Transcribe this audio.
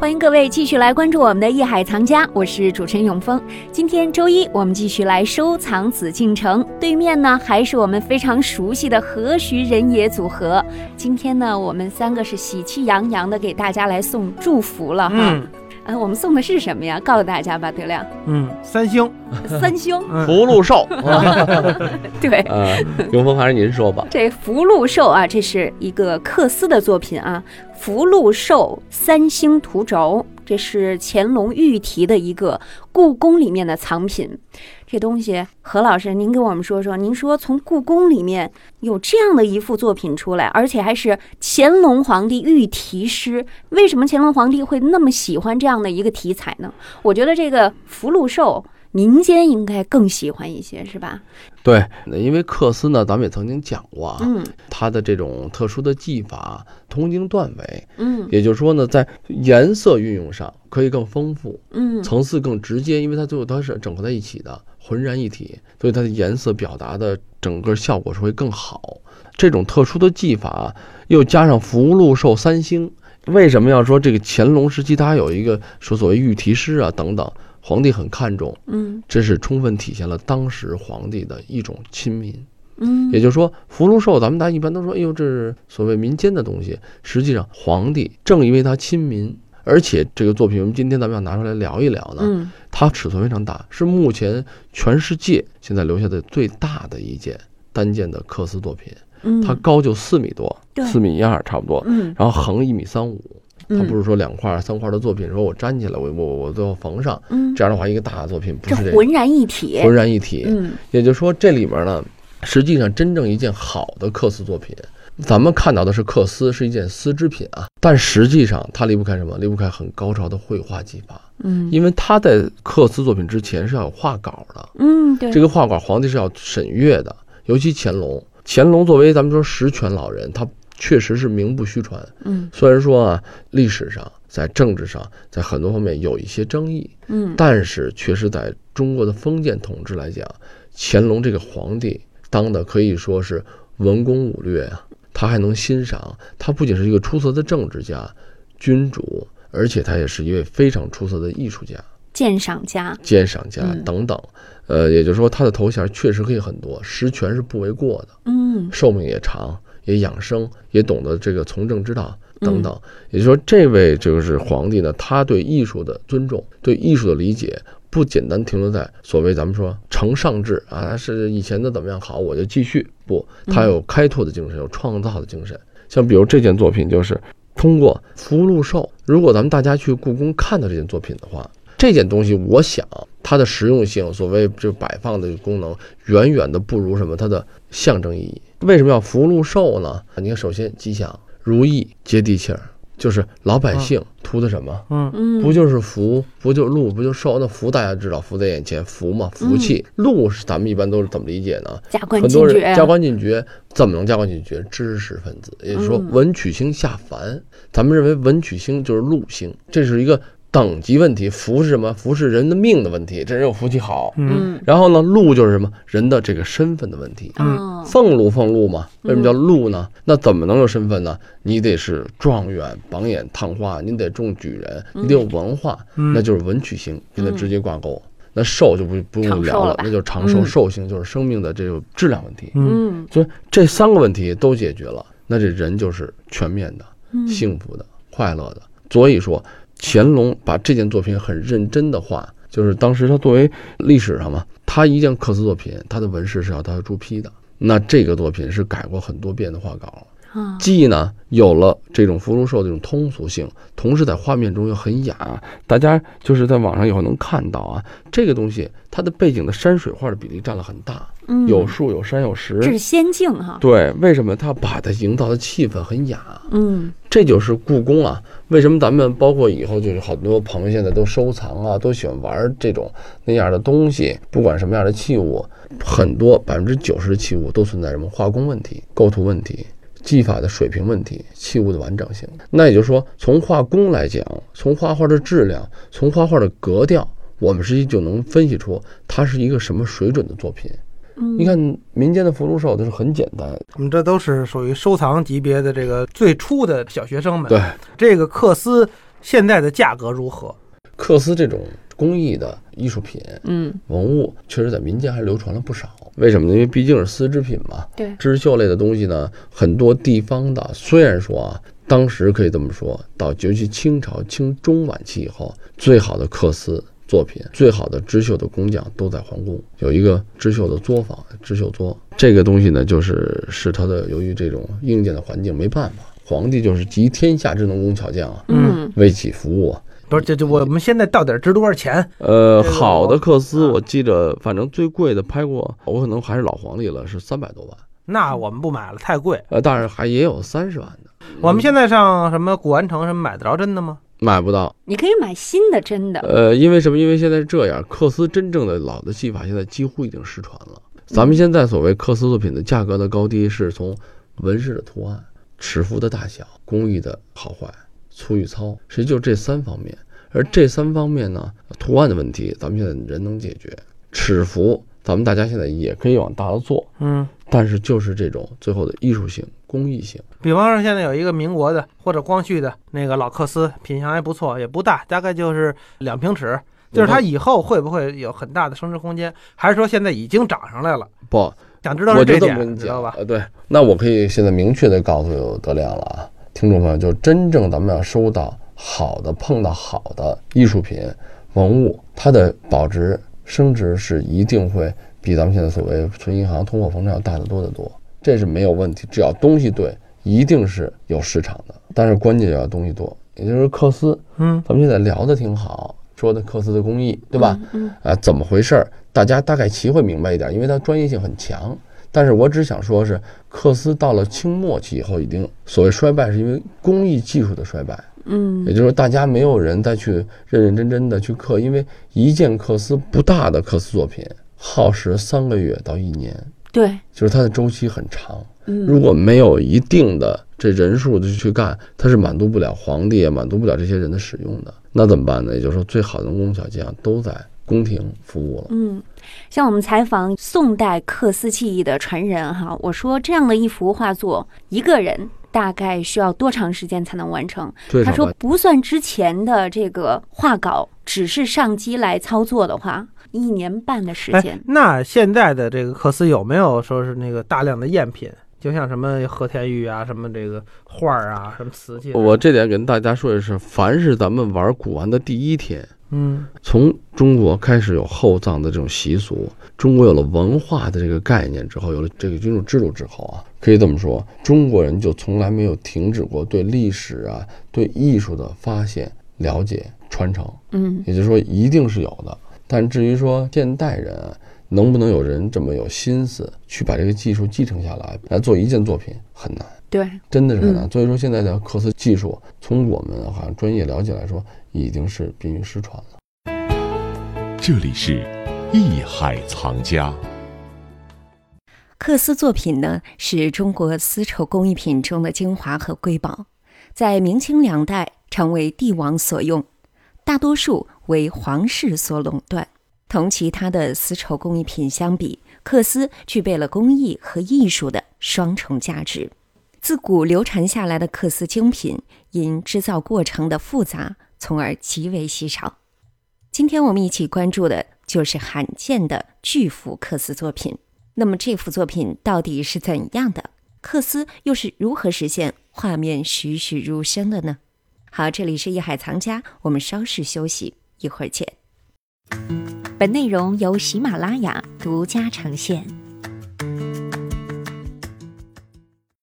欢迎各位继续来关注我们的《艺海藏家》，我是主持人永峰。今天周一，我们继续来收藏紫禁城。对面呢，还是我们非常熟悉的何许人也组合。今天呢，我们三个是喜气洋洋的给大家来送祝福了哈。呃，我们送的是什么呀？告诉大家吧，德亮，嗯，三星，三星。嗯。福禄寿，对，呃，永峰还是您说吧。这福禄寿啊，这是一个克斯的作品啊，福禄寿三星图轴，这是乾隆御题的一个故宫里面的藏品。这东西，何老师，您给我们说说，您说从故宫里面有这样的一幅作品出来，而且还是乾隆皇帝御题诗，为什么乾隆皇帝会那么喜欢这样的一个题材呢？我觉得这个福禄寿。民间应该更喜欢一些，是吧？对，因为克斯呢，咱们也曾经讲过啊，嗯它的这种特殊的技法，通经断纬，嗯也就是说呢，在颜色运用上可以更丰富，嗯层次更直接，因为它最后它是整合在一起的，浑然一体，所以它的颜色表达的整个效果是会更好。这种特殊的技法，又加上福禄寿三星，为什么要说这个乾隆时期它还有一个说所谓御题诗啊等等，皇帝很看重，嗯这是充分体现了当时皇帝的一种亲民。嗯，也就是说，福禄寿，咱们大家一般都说，哎呦，这是所谓民间的东西。实际上，皇帝正因为他亲民，而且这个作品，我们今天咱们要拿出来聊一聊呢，嗯它尺寸非常大，是目前全世界现在留下的最大的一件单件的缂丝作品。嗯，它高就四米多，对四米一二差不多，嗯，然后横一米三五。它嗯。不是说两块三块的作品，说我粘起来，我我我最后缝上，嗯，这样的话一个大的作品不是这样浑然一体，浑然一体。嗯。也就是说，这里面呢，实际上真正一件好的克丝作品，咱们看到的是缂丝是一件丝织品啊，但实际上它离不开什么？离不开很高超的绘画技法，嗯。因为他在缂丝作品之前是要有画稿的，嗯，对，这个画稿皇帝是要审阅的，尤其乾隆，乾隆作为咱们说实权老人，他确实是名不虚传。嗯。虽然说啊，历史上、在政治上、在很多方面有一些争议，嗯。但是确实在中国的封建统治来讲，乾隆这个皇帝当的可以说是文攻武略啊，他还能欣赏，他不仅是一个出色的政治家、君主，而且他也是一位非常出色的艺术家、鉴赏家，鉴赏家嗯。等等。呃，也就是说，他的头衔确实可以很多，实权是不为过的，嗯。寿命也长，也养生，也懂得这个从政之道等等。也就是说，这位就是皇帝呢，他对艺术的尊重，对艺术的理解，不简单停留在所谓咱们说承上制啊，是以前的怎么样好，我就继续。不，他有开拓的精神，有创造的精神。像比如这件作品，就是通过福禄寿。如果咱们大家去故宫看到这件作品的话，这件东西，我想它的实用性，所谓就摆放的功能，远远的不如什么它的象征意义。为什么要福禄寿呢？你看，首先吉祥、如意、接地气儿，就是老百姓图的什么？嗯嗯，不就是福，不就禄，不就寿？那福大家知道，福在眼前，福嘛，福气。禄是咱们一般都是怎么理解呢？加官很多进爵，人加官进爵，怎么能加官进爵？知识分子，也就是说嗯文曲星下凡。咱们认为文曲星就是禄星，这是一个等级问题。福是什么？福是人的命的问题，这人有福气好。嗯嗯然后呢，禄就是什么？人的这个身份的问题。嗯，俸禄俸禄嘛，为什么叫禄呢？那怎么能有身份呢？你得是状元、榜眼、探花，你得中举人，你得有文化，嗯那就是文曲星，跟它直接挂钩。那寿就不不用聊了，了那就是长寿。嗯寿星就是生命的这个质量问题。嗯嗯所以这三个问题都解决了，那这人就是全面的、嗯，幸福的、快乐的。所以说，乾隆把这件作品很认真的画，就是当时他作为历史上嘛，他一件刻瓷作品，他的纹饰是要他朱批的。那这个作品是改过很多遍的画稿，既呢有了这种福禄寿这种通俗性，同时在画面中又很雅。大家就是在网上以后能看到啊，这个东西它的背景的山水画的比例占了很大，嗯有树有山有石，这是仙境哈，对，为什么它把它营造的气氛很雅？嗯这就是故宫啊。为什么咱们包括以后就是好多朋友现在都收藏啊，都喜欢玩这种那样的东西，不管什么样的器物，很多百分之九十的器物都存在什么画工问题、构图问题、技法的水平问题、器物的完整性。那也就是说，从画工来讲，从画画的质量，从画画的格调，我们实际就能分析出它是一个什么水准的作品。嗯，你看民间的福禄寿都是很简单，我们这都是属于收藏级别的这个最初的小学生们。对，这个缂丝现在的价格如何？缂丝这种工艺的艺术品嗯，文物，确实在民间还流传了不少。为什么呢？因为毕竟是丝织品嘛，对，织绣类的东西呢，很多地方的虽然说啊，当时可以这么说，到尤其清朝清中晚期以后，最好的缂丝作品、最好的织绣的工匠都在皇宫，有一个织绣的作坊，织绣作。这个东西呢，就是是它的由于这种硬件的环境没办法，皇帝就是集天下之能工巧匠啊，嗯，为其服务啊。不是，这这我们现在到底值多少钱？呃，好的我缂丝，啊我记着，反正最贵的拍过，我可能还是老皇帝了，是三百多万。那我们不买了，太贵。呃，当然还也有三十万的，我们现在上什么古玩城什么买得着真的吗？买不到。你可以买新的，真的。呃，因为什么？因为现在是这样，缂丝真正的老的技法现在几乎已经失传了。咱们现在所谓缂丝作品的价格的高低，是从纹饰的图案、尺幅的大小、工艺的好坏、粗与糙，实际就这三方面。而这三方面呢，图案的问题，咱们现在人能解决；尺幅，咱们大家现在也可以往大了做，嗯，但是就是这种最后的艺术性、工艺性。比方说现在有一个民国的或者光绪的那个老克斯，品相还不错，也不大，大概就是两平尺。就是它以后会不会有很大的升值空间，还是说现在已经涨上来了？不，想知道这么是这点，跟你讲知道吧？呃，对，那我可以现在明确的告诉德亮了啊，听众朋友，就真正咱们要收到好的、碰到好的艺术品文物，它的保值升值是一定会比咱们现在所谓存银行通货膨胀要大得多得多，这是没有问题。只要东西对，一定是有市场的，但是关键要东西多，也就是克斯，嗯，咱们现在聊的挺好，说的克斯的工艺，对吧？嗯，啊，怎么回事儿？大家大概其会明白一点，因为它专业性很强。但是我只想说是，缂丝到了清末期以后，已经所谓衰败，是因为工艺技术的衰败。嗯也就是说，大家没有人再去认认真真的去刻，因为一件缂丝不大的缂丝作品，耗时三个月到一年，对，就是它的周期很长。嗯，如果没有一定的这人数的去干，它是满足不了皇帝，也满足不了这些人的使用的。那怎么办呢？也就是说，最好的能工巧匠都在宫廷服务了。嗯，像我们采访宋代缂丝技艺的传人哈，我说这样的一幅画作，一个人大概需要多长时间才能完成？他说不算之前的这个画稿，只是上机来操作的话，一年半的时哎间。，那现在的这个缂丝有没有说是那个大量的赝品？就像什么和田玉啊，什么这个画儿啊，什么瓷器啊？我这点跟大家说的是，凡是咱们玩古玩的第一天，嗯从中国开始有厚葬的这种习俗，中国有了文化的这个概念之后，有了这个君主制度之后啊，可以这么说，中国人就从来没有停止过对历史啊、对艺术的发现、了解、传承。嗯也就是说，一定是有的。但至于说现代人啊能不能有人这么有心思去把这个技术继承下来，来做一件作品，很难。对，真的是很难。嗯所以说，现在的缂丝技术，从我们好像专业了解来说，已经是濒临失传了。这里是艺海藏家。缂丝作品呢，是中国丝绸工艺品中的精华和瑰宝，在明清两代常为帝王所用，大多数为皇室所垄断。同其他的丝绸工艺品相比，缂丝具备了工艺和艺术的双重价值。自古流传下来的缂丝精品，因制造过程的复杂，从而极为稀少。今天我们一起关注的就是罕见的巨幅缂丝作品。那么这幅作品到底是怎样的？缂丝又是如何实现画面栩栩如生的呢？好，这里是艺海藏家，我们稍事休息，一会儿见。本内容由喜马拉雅独家呈现。